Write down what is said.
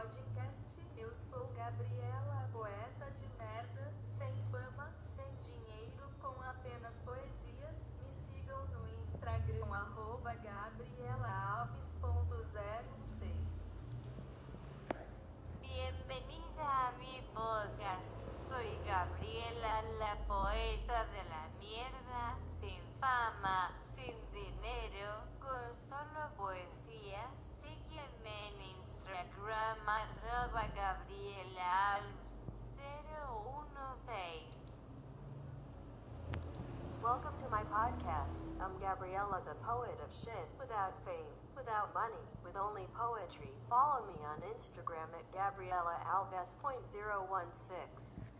podcast. Eu sou Gabriela, poeta de merda, sem fama, sem dinheiro, com apenas poesias. Me sigam no Instagram, arroba gabrielaalves.016. Bienvenida a mi podcast. Soy Gabriela, la poeta arroba gabrielaalves016. Welcome to my podcast. I'm Gabriella, the poet of shit without fame, without money, with only poetry. Follow me on Instagram at Gabriella Alves.016.